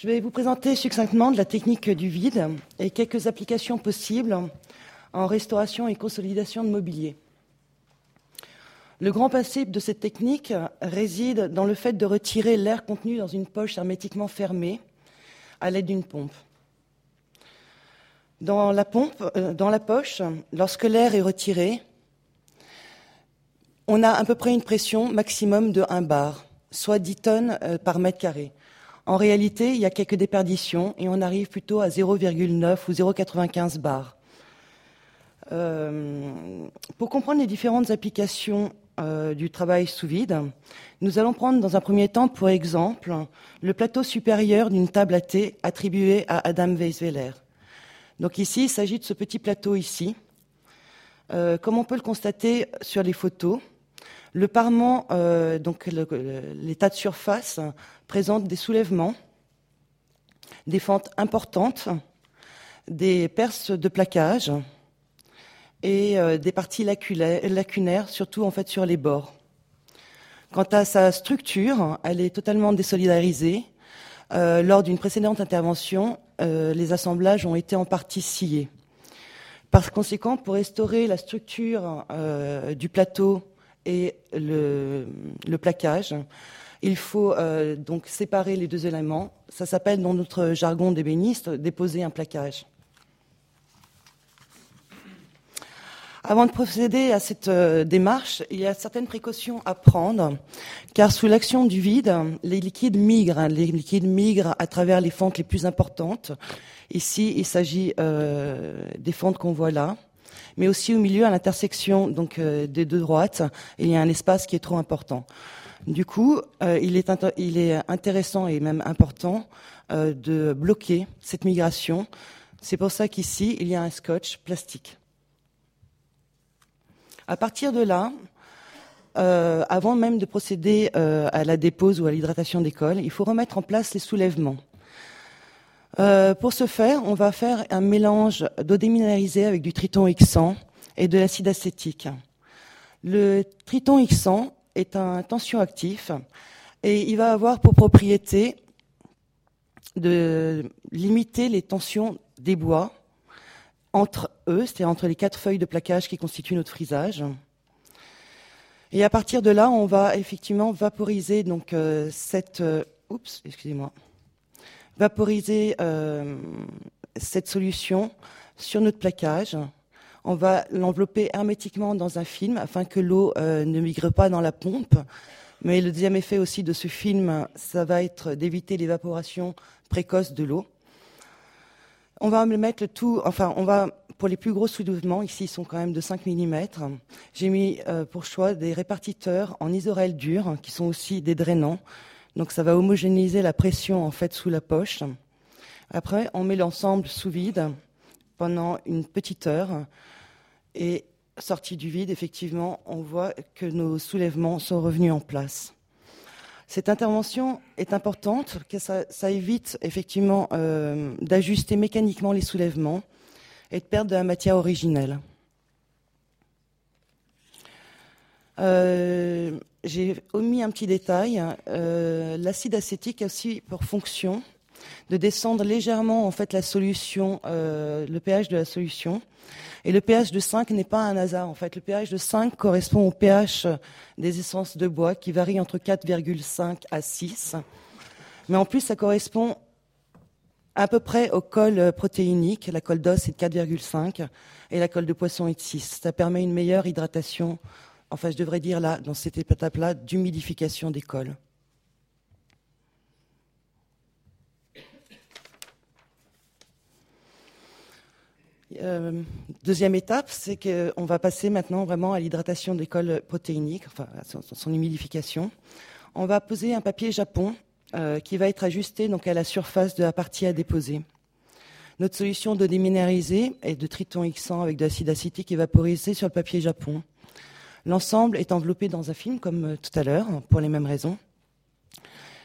Je vais vous présenter succinctement de la technique du vide et quelques applications possibles en restauration et consolidation de mobilier. Le grand principe de cette technique réside dans le fait de retirer l'air contenu dans une poche hermétiquement fermée à l'aide d'une pompe. Dans la, pompe, euh, dans la poche, lorsque l'air est retiré, on a à peu près une pression maximum de 1 bar, soit 10 tonnes euh, par mètre carré. En réalité, il y a quelques déperditions et on arrive plutôt à 0,9 ou 0,95 bar. Euh, pour comprendre les différentes applications euh, du travail sous vide, nous allons prendre dans un premier temps pour exemple le plateau supérieur d'une table à thé attribuée à Adam Weisweiler. Donc ici, il s'agit de ce petit plateau ici. Euh, comme on peut le constater sur les photos, le parement, donc l'état de surface, présente des soulèvements, des fentes importantes, des perces de plaquage et euh, des parties lacunaires, surtout en fait sur les bords. Quant à sa structure, elle est totalement désolidarisée. Euh, lors d'une précédente intervention, euh, les assemblages ont été en partie sciés. Par conséquent, pour restaurer la structure du plateau et le, plaquage, il faut euh, donc séparer les deux éléments. Ça s'appelle dans notre jargon d'ébéniste déposer un plaquage. Avant de procéder à cette euh, démarche, il y a certaines précautions à prendre, car sous l'action du vide, les liquides migrent. Les liquides migrent à travers les fentes les plus importantes. Ici, il s'agit euh, des fentes qu'on voit là, mais aussi au milieu, à l'intersection donc des deux droites, il y a un espace qui est trop important. Du coup, euh, il, est intéressant et même important euh, de bloquer cette migration. C'est pour ça qu'ici, il y a un scotch plastique. À partir de là, euh, avant même de procéder à la dépose ou à l'hydratation des cols, il faut remettre en place les soulèvements. Pour ce faire, on va faire un mélange d'eau déminéralisée avec du triton X100 et de l'acide acétique. Le triton X100 est un tension-actif et il va avoir pour propriété de limiter les tensions des bois entre eux, c'est-à-dire entre les quatre feuilles de plaquage qui constituent notre frisage. Et à partir de là, on va effectivement vaporiser donc euh, cette, euh, oups, excusez-moi, vaporiser euh, cette solution sur notre plaquage on va l'envelopper hermétiquement dans un film afin que l'eau euh, ne migre pas dans la pompe. Mais le deuxième effet aussi de ce film, ça va être d'éviter l'évaporation précoce de l'eau. On va mettre tout, enfin, on va, pour les plus gros soulèvements, ici ils sont quand même de 5 mm, j'ai mis euh, pour choix des répartiteurs en isorel dur, qui sont aussi des drainants. Donc ça va homogénéiser la pression en fait sous la poche. Après, on met l'ensemble sous vide pendant une petite heure et sorti du vide, effectivement, on voit que nos soulèvements sont revenus en place. Cette intervention est importante, car ça, évite effectivement euh, d'ajuster mécaniquement les soulèvements et de perdre de la matière originelle. Euh, j'ai omis un petit détail. Euh, l'acide acétique a aussi pour fonction de descendre légèrement en fait solution, le pH de la solution, et le pH de 5 n'est pas un hasard. En fait, le pH de 5 correspond au pH des essences de bois qui varie entre 4,5 à 6. Mais en plus, ça correspond à peu près au col protéinique. La colle d'os est de 4,5 et la colle de poisson est de 6. Ça permet une meilleure hydratation, enfin je devrais dire là, dans cette étape-là, d'humidification des cols. Euh, deuxième étape, c'est qu'on va passer maintenant vraiment à l'hydratation des cols protéiniques, enfin à son, humidification. On va poser un papier japon euh, qui va être ajusté donc à la surface de la partie à déposer. Notre solution de déminéraliser est de triton X100 avec de l'acide acétique évaporisé sur le papier japon. L'ensemble est enveloppé dans un film comme euh, tout à l'heure, pour les mêmes raisons.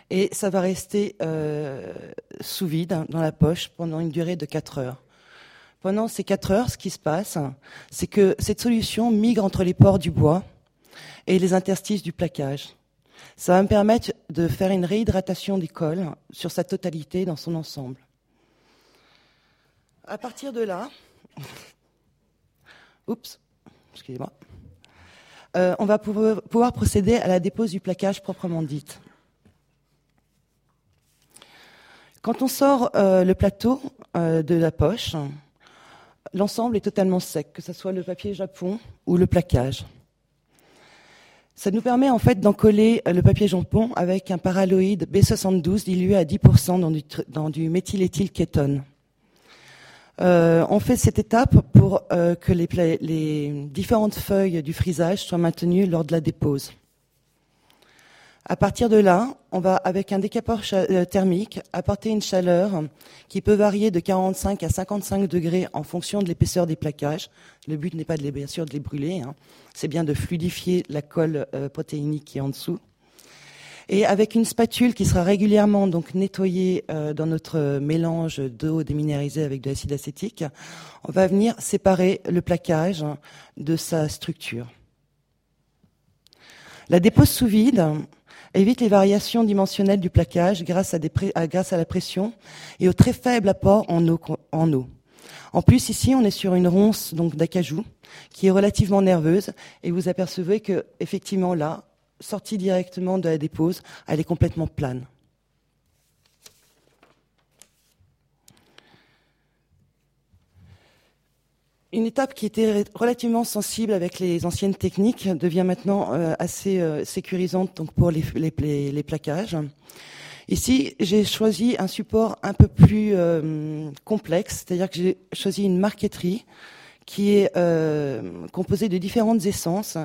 Et ça va rester sous vide dans la poche pendant une durée de 4 heures. Pendant ces quatre heures, ce qui se passe, c'est que cette solution migre entre les pores du bois et les interstices du plaquage. Ça va me permettre de faire une réhydratation du col sur sa totalité dans son ensemble. À partir de là, oups, excusez-moi, euh, on va pouvoir procéder à la dépose du plaquage proprement dite. Quand on sort euh, le plateau euh, de la poche, l'ensemble est totalement sec, que ce soit le papier japon ou le plaquage. Ça nous permet en fait d'encoller le papier japon avec un paraloïde B72 dilué à 10% dans du, dans du méthyléthylkétone. Euh, on fait cette étape pour euh, que les, différentes feuilles du frisage soient maintenues lors de la dépose. À partir de là, on va, avec un décapeur thermique, apporter une chaleur qui peut varier de 45 à 55 degrés en fonction de l'épaisseur des plaquages. Le but n'est pas de les, bien sûr de les brûler, hein. c'est bien de fluidifier la colle euh, protéinique qui est en dessous. Et avec une spatule qui sera régulièrement donc nettoyée euh, dans notre mélange d'eau déminéralisée avec de l'acide acétique, on va venir séparer le plaquage de sa structure. La dépose sous vide évite les variations dimensionnelles du plaquage grâce à, la pression et au très faible apport en eau, en eau. En plus, ici, on est sur une ronce d'acajou qui est relativement nerveuse et vous apercevez que effectivement là, sortie directement de la dépose, elle est complètement plane. Une étape qui était relativement sensible avec les anciennes techniques devient maintenant euh, assez euh, sécurisante donc pour les, plaquages. Ici, j'ai choisi un support un peu plus euh, complexe, c'est-à-dire que j'ai choisi une marqueterie qui est composée de différentes essences,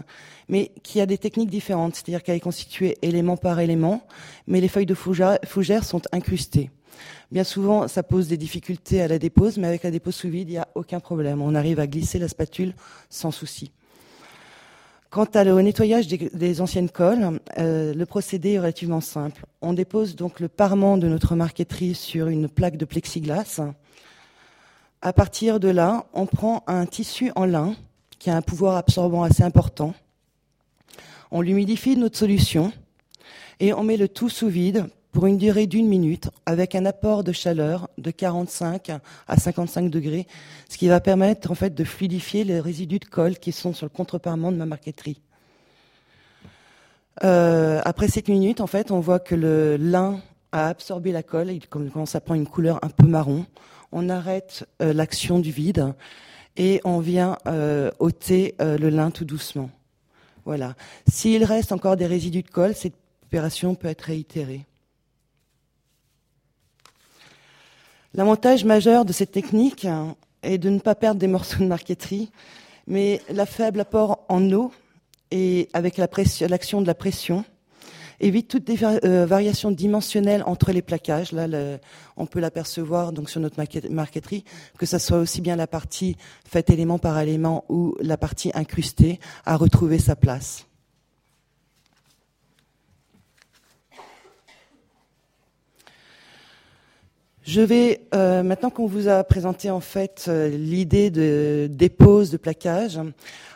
mais qui a des techniques différentes, c'est-à-dire qu'elle est constituée élément par élément, mais les feuilles de fougère sont incrustées. Bien souvent, ça pose des difficultés à la dépose, mais avec la dépose sous vide, il n'y a aucun problème. On arrive à glisser la spatule sans souci. Quant au nettoyage des, anciennes colles, euh, le procédé est relativement simple. On dépose donc le parement de notre marqueterie sur une plaque de plexiglas. À partir de là, on prend un tissu en lin qui a un pouvoir absorbant assez important. On l'humidifie de notre solution et on met le tout sous vide pour une durée d'une minute avec un apport de chaleur de 45 à 55 degrés, ce qui va permettre en fait de fluidifier les résidus de colle qui sont sur le contreparement de ma marqueterie. Euh, après cette minute, en fait, on voit que le lin a absorbé la colle, il commence à prendre une couleur un peu marron. On arrête euh, l'action du vide et on vient euh, ôter le lin tout doucement. Voilà. S'il reste encore des résidus de colle, cette opération peut être réitérée. L'avantage majeur de cette technique est de ne pas perdre des morceaux de marqueterie, mais la faible apport en eau et avec l'action de la pression évite toutes les euh, variations dimensionnelles entre les plaquages. Là, on peut l'apercevoir donc sur notre marqueterie, que ce soit aussi bien la partie faite élément par élément ou la partie incrustée, à retrouver sa place. Je vais euh, maintenant qu'on vous a présenté en fait euh, l'idée de dépose de plaquage,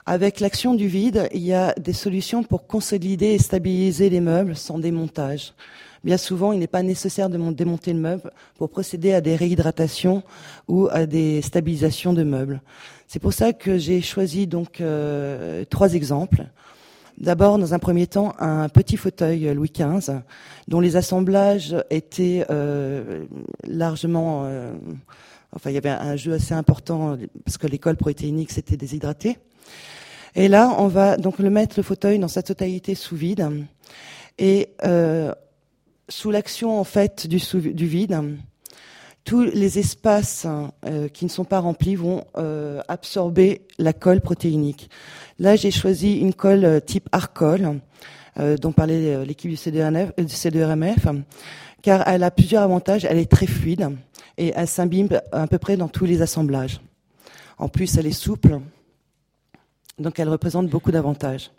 avec l'action du vide, il y a des solutions pour consolider et stabiliser les meubles sans démontage. Bien souvent, il n'est pas nécessaire de démonter le meuble pour procéder à des réhydratations ou à des stabilisations de meubles. C'est pour ça que j'ai choisi donc euh, trois exemples. D'abord, dans un premier temps, un petit fauteuil Louis XV, dont les assemblages étaient euh, largement... Euh, enfin, il y avait un jeu assez important, parce que l'école protéinique s'était déshydratée. Et là, on va donc le mettre, le fauteuil, dans sa totalité sous vide. Et euh, sous l'action, en fait, du, du vide, tous les espaces euh, qui ne sont pas remplis vont euh, absorber la colle protéinique. Là, j'ai choisi une colle euh, type Arcol, dont parlait l'équipe du CDRMF, car elle a plusieurs avantages. Elle est très fluide et elle s'imbibe à peu près dans tous les assemblages. En plus, elle est souple, donc elle représente beaucoup d'avantages.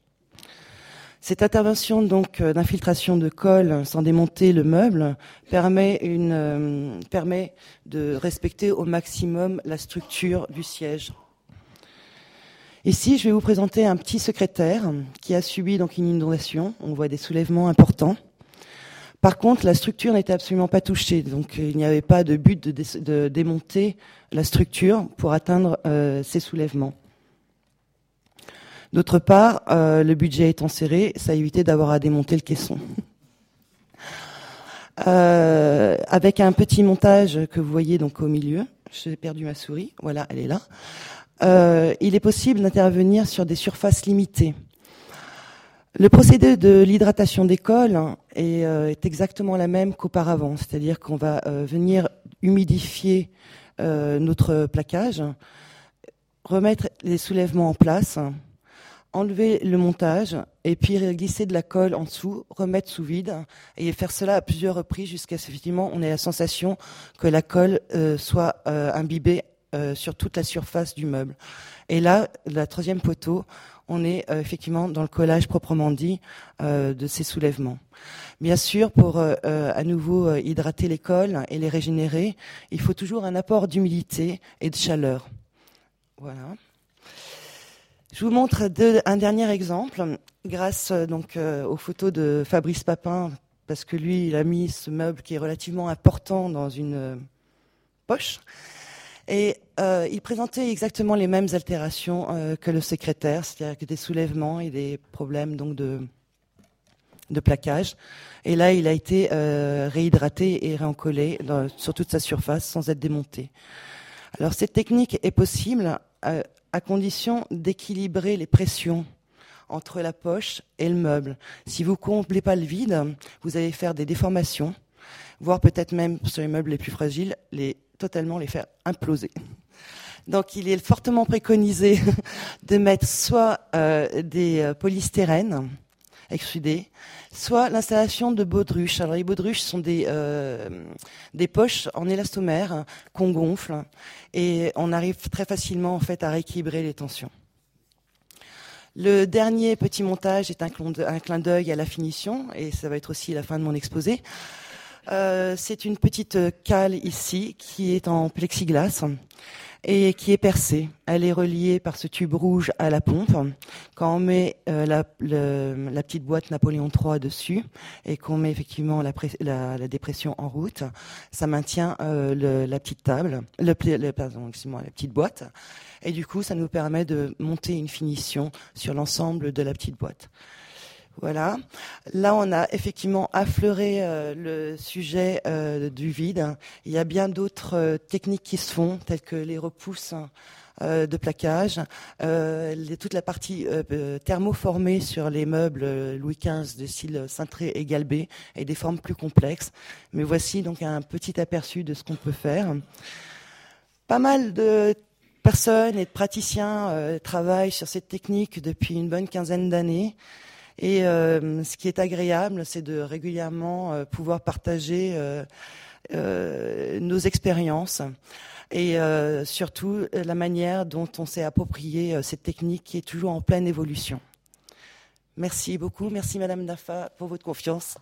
Cette intervention donc euh, d'infiltration de colle sans démonter le meuble euh, permet de respecter au maximum la structure du siège. Ici, je vais vous présenter un petit secrétaire qui a subi donc une inondation. On voit des soulèvements importants. Par contre, la structure n'était absolument pas touchée, donc il n'y avait pas de but de, démonter la structure pour atteindre euh, ces soulèvements. D'autre part, euh, le budget étant serré, ça a évité d'avoir à démonter le caisson. Euh, avec un petit montage que vous voyez donc au milieu, j'ai perdu ma souris, voilà, elle est là. Euh, il est possible d'intervenir sur des surfaces limitées. Le procédé de l'hydratation des cols est, euh, est, exactement la même qu'auparavant, c'est-à-dire qu'on va venir humidifier notre plaquage, remettre les soulèvements en place, enlever le montage et puis glisser de la colle en dessous, remettre sous vide et faire cela à plusieurs reprises jusqu'à ce qu'effectivement on ait la sensation que la colle soit imbibée euh, sur toute la surface du meuble. Et là, la troisième poteau, on est euh, effectivement dans le collage proprement dit euh, de ces soulèvements. Bien sûr, pour à nouveau hydrater les cols et les régénérer, il faut toujours un apport d'humidité et de chaleur. Voilà. Je vous montre un dernier exemple, grâce donc aux photos de Fabrice Papin, parce que lui, il a mis ce meuble qui est relativement important dans une poche. Et euh, il présentait exactement les mêmes altérations euh, que le secrétaire, c'est-à-dire que des soulèvements et des problèmes donc de, de plaquage. Et là, il a été euh, réhydraté et réencollé sur toute sa surface sans être démonté. Alors cette technique est possible à condition d'équilibrer les pressions entre la poche et le meuble. Si vous ne comblez pas le vide, vous allez faire des déformations, voire peut-être même sur les meubles les plus fragiles, les totalement les faire imploser. Donc il est fortement préconisé de mettre soit euh, des euh, polystyrènes soit l'installation de baudruches. Alors les baudruches sont des, euh, des poches en élastomère qu'on gonfle et on arrive très facilement en fait à rééquilibrer les tensions. Le dernier petit montage est un clin d'œil à la finition et ça va être aussi la fin de mon exposé. Euh, c'est une petite cale ici qui est en plexiglas et qui est percée. Elle est reliée par ce tube rouge à la pompe. Quand on met euh, la, petite boîte Napoléon III dessus et qu'on met effectivement la, dépression en route, ça maintient euh, la petite table, le, pardon, la petite boîte. Et du coup, ça nous permet de monter une finition sur l'ensemble de la petite boîte. Voilà. Là, on a effectivement affleuré euh, le sujet euh, du vide. Il y a bien d'autres euh, techniques qui se font, telles que les repousses de plaquage, toute la partie thermoformée sur les meubles Louis XV de style cintré et galbé et des formes plus complexes. Mais voici donc un petit aperçu de ce qu'on peut faire. Pas mal de personnes et de praticiens travaillent sur cette technique depuis une bonne quinzaine d'années. Et euh, ce qui est agréable, c'est de régulièrement euh, pouvoir partager euh, nos expériences et surtout la manière dont on s'est approprié cette technique qui est toujours en pleine évolution. Merci beaucoup. Merci Madame Dafa pour votre confiance.